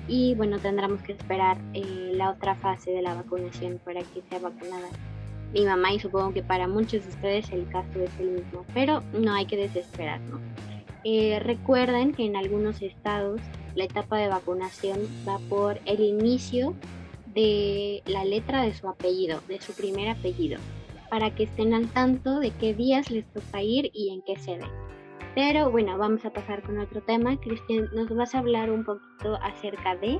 Y bueno, tendremos que esperar eh, la otra fase de la vacunación para que sea vacunada mi mamá y supongo que para muchos de ustedes el caso es el mismo. Pero no hay que desesperarnos. Eh, recuerden que en algunos estados la etapa de vacunación va por el inicio de la letra de su apellido, de su primer apellido, para que estén al tanto de qué días les toca ir y en qué sede. Pero bueno, vamos a pasar con otro tema. Cristian, ¿nos vas a hablar un poquito acerca de...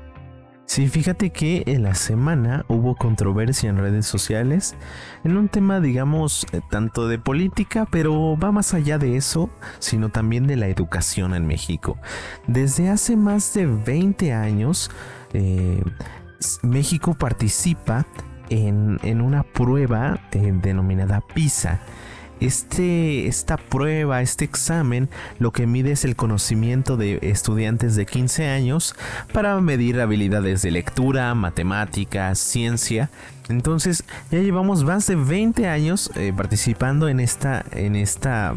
Sí, fíjate que en la semana hubo controversia en redes sociales en un tema, digamos, eh, tanto de política, pero va más allá de eso, sino también de la educación en México. Desde hace más de 20 años, eh, México participa en, en una prueba eh, denominada PISA. Este, esta prueba, este examen, lo que mide es el conocimiento de estudiantes de 15 años para medir habilidades de lectura, matemáticas, ciencia. Entonces ya llevamos más de 20 años eh, participando en esta, en esta,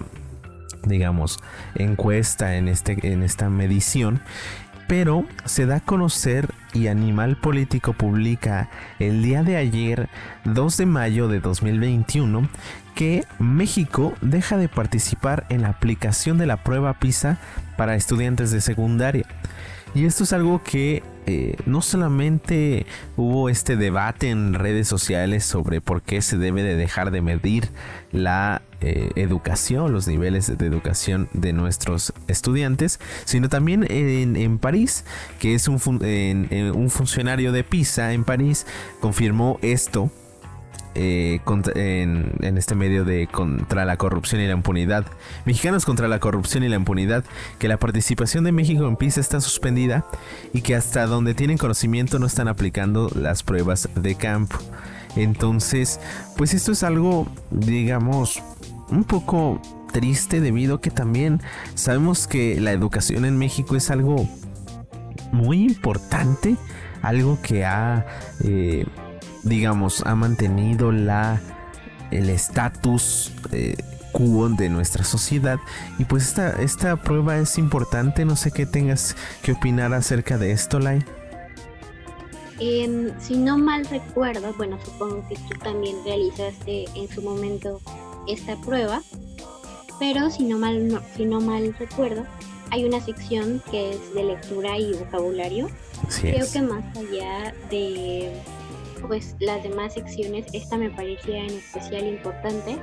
digamos, encuesta, en, este, en esta medición pero se da a conocer y Animal Político publica el día de ayer, 2 de mayo de 2021, que México deja de participar en la aplicación de la prueba PISA para estudiantes de secundaria. Y esto es algo que eh, no solamente hubo este debate en redes sociales sobre por qué se debe de dejar de medir la eh, educación, los niveles de educación de nuestros estudiantes, sino también en, París, que es un, un funcionario de PISA en París, confirmó esto eh, en, este medio de contra la corrupción y la impunidad. Mexicanos contra la corrupción y la impunidad, que la participación de México en PISA está suspendida y que hasta donde tienen conocimiento no están aplicando las pruebas de campo. Entonces, pues esto es algo, digamos, un poco triste debido a que también sabemos que la educación en México es algo muy importante, algo que ha... Eh, digamos, ha mantenido la el estatus eh, quo de nuestra sociedad. Y pues esta, esta prueba es importante, no sé qué tengas que opinar acerca de esto, Lai. Em, si no mal recuerdo, bueno, supongo que tú también realizaste en su momento esta prueba, pero si no mal, no- si no mal recuerdo, hay una sección que es de lectura y vocabulario. Así Creo es. que más allá de pues las demás secciones, esta me parecía en especial importante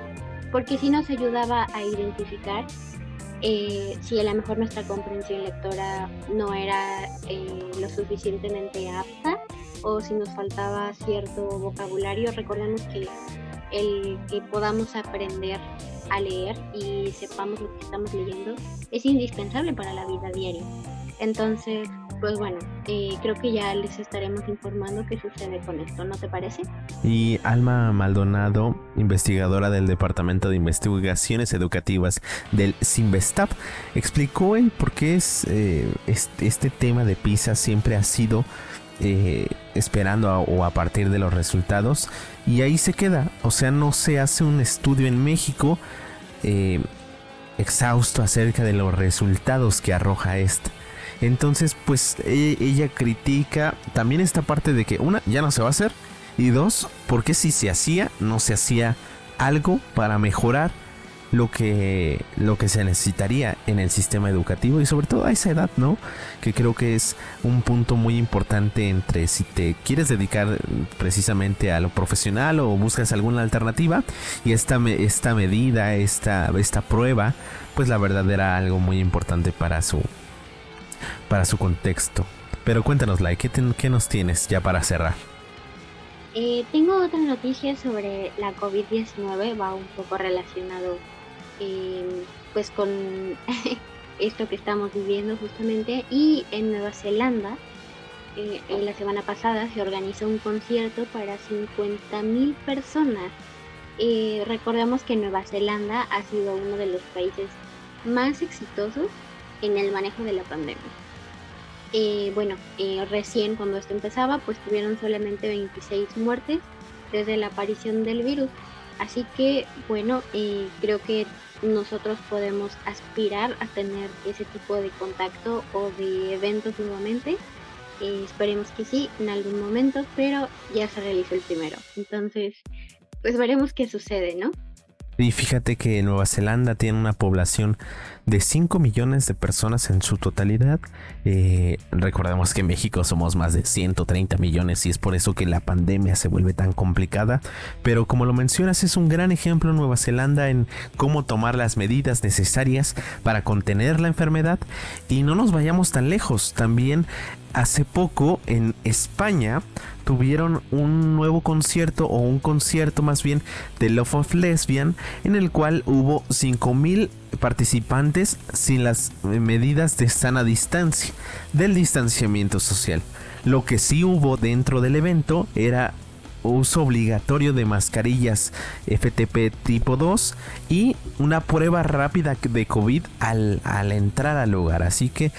porque sí nos ayudaba a identificar eh, si a lo mejor nuestra comprensión lectora no era eh, lo suficientemente apta o si nos faltaba cierto vocabulario. Recordemos que el que podamos aprender a leer y sepamos lo que estamos leyendo es indispensable para la vida diaria. Entonces, pues bueno, eh, creo que ya les estaremos informando qué sucede con esto, ¿no te parece? Y Alma Maldonado, investigadora del Departamento de Investigaciones Educativas del Sinvestap, explicó el por qué es, eh, este, tema de PISA siempre ha sido eh, esperando o a partir de los resultados y ahí se queda. O sea, no se hace un estudio en México eh, exhausto acerca de los resultados que arroja este. Entonces, pues e- ella critica también esta parte de que una, ya no se va a hacer. Y dos, porque si se hacía, no se hacía algo para mejorar lo que, lo que se necesitaría en el sistema educativo y sobre todo a esa edad, ¿no? Que creo que es un punto muy importante entre si te quieres dedicar precisamente a lo profesional o buscas alguna alternativa y esta, esta medida, esta, esta prueba, pues la verdad era algo muy importante para su, para su contexto. Pero cuéntanos, Lai, ¿qué, qué nos tienes ya para cerrar? Eh, tengo otra noticia sobre la COVID-19, va un poco relacionado eh, pues con esto que estamos viviendo justamente. Y en Nueva Zelanda, eh, la semana pasada se organizó un concierto para 50.000 personas. Eh, recordemos que Nueva Zelanda ha sido uno de los países más exitosos en el manejo de la pandemia. Eh, bueno, eh, recién cuando esto empezaba, pues tuvieron solamente 26 muertes desde la aparición del virus. Así que, bueno, eh, creo que nosotros podemos aspirar a tener ese tipo de contacto o de eventos nuevamente. Eh, esperemos que sí, en algún momento, pero ya se realizó el primero. Entonces, pues veremos qué sucede, ¿no? Y fíjate que Nueva Zelanda tiene una población de 5 millones de personas en su totalidad. Eh, recordemos que en México somos más de 130 millones y es por eso que la pandemia se vuelve tan complicada. Pero como lo mencionas, es un gran ejemplo Nueva Zelanda en cómo tomar las medidas necesarias para contener la enfermedad. Y no nos vayamos tan lejos. También hace poco en España tuvieron un nuevo concierto o un concierto más bien de Love of Lesbian en el cual hubo 5000 participantes sin las medidas de sana distancia del distanciamiento social. Lo que sí hubo dentro del evento era uso obligatorio de mascarillas FTP tipo 2 y una prueba rápida de COVID al, al entrar al lugar. Así que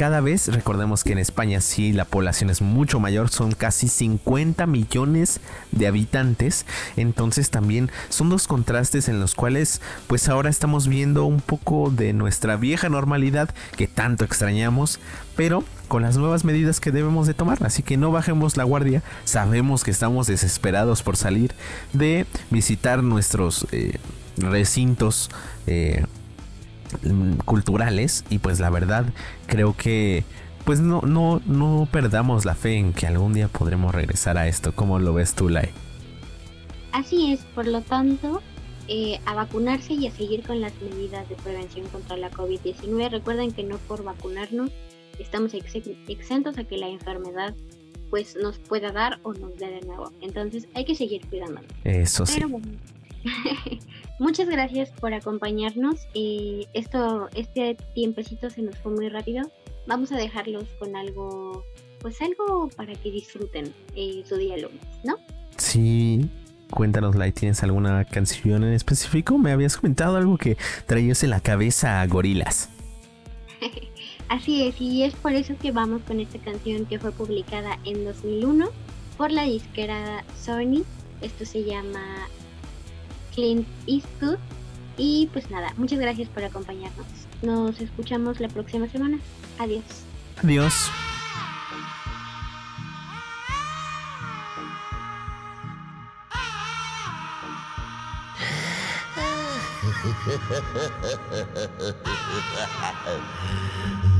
cada vez, recordemos que en España sí la población es mucho mayor, son casi 50 millones de habitantes, entonces también son dos contrastes en los cuales pues ahora estamos viendo un poco de nuestra vieja normalidad que tanto extrañamos, pero con las nuevas medidas que debemos de tomar, así que no bajemos la guardia, sabemos que estamos desesperados por salir de visitar nuestros eh, recintos. eh, culturales y pues la verdad creo que pues no no no perdamos la fe en que algún día podremos regresar a esto como lo ves tú Lai Así es, por lo tanto, eh, a vacunarse y a seguir con las medidas de prevención contra la COVID-19. Recuerden que no por vacunarnos estamos ex- exentos a que la enfermedad pues nos pueda dar o nos dé de nuevo. Entonces hay que seguir cuidándonos. eso sí Pero bueno. Muchas gracias por acompañarnos. Eh, esto, este tiempecito se nos fue muy rápido. Vamos a dejarlos con algo, pues algo para que disfruten eh, su día lunes, ¿no? sí cuéntanos Lai tienes alguna canción en específico me habías comentado algo que traías en la cabeza a gorilas Así es, y es por eso que vamos con esta canción que fue publicada en 2001 por la disquera Sony. Esto se llama Clint Eastwood Y pues nada, muchas gracias por acompañarnos. Nos escuchamos la próxima semana. Adiós. Adiós.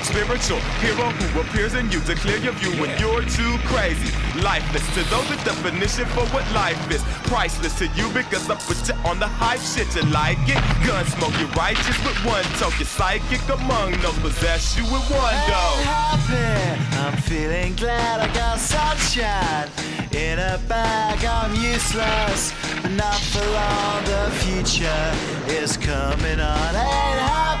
spiritual hero who appears in you to clear your view when you're too crazy. Lifeless to those, the definition for what life is. Priceless to you because I put you on the hype shit. You like it? Gun smoke, you righteous with one toke. You're psychic among those possess you with one I'm happy. I'm feeling glad I got sunshine in a bag. I'm useless, but not for long. The future is coming on. Ain't happy.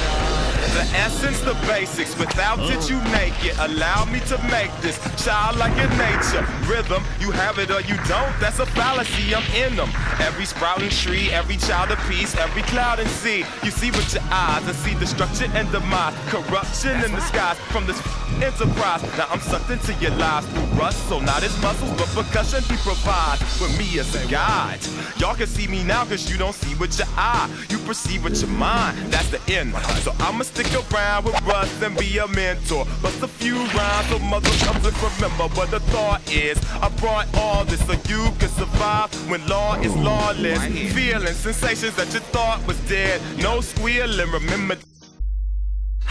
The essence, the basics. Without mm. it, you make it. Allow me to make this childlike in nature. Rhythm, you have it or you don't. That's a fallacy. I'm in them. Every sprouting tree, every child of peace, every cloud and sea. You see with your eyes and see destruction and demise. Corruption in the skies from this enterprise. Now I'm sucked into your lives through rust. So not his muscles, but percussion he provides with me as a guide. Y'all can see me now because you don't see with your eye. You perceive with your mind. That's the end. So I'ma stick around with Russ and be a mentor. Bust a few rhymes so mother comes and remember what the thought is. I brought all this so you can survive when law is lawless. Feeling sensations that you thought was dead. No squealing, remember.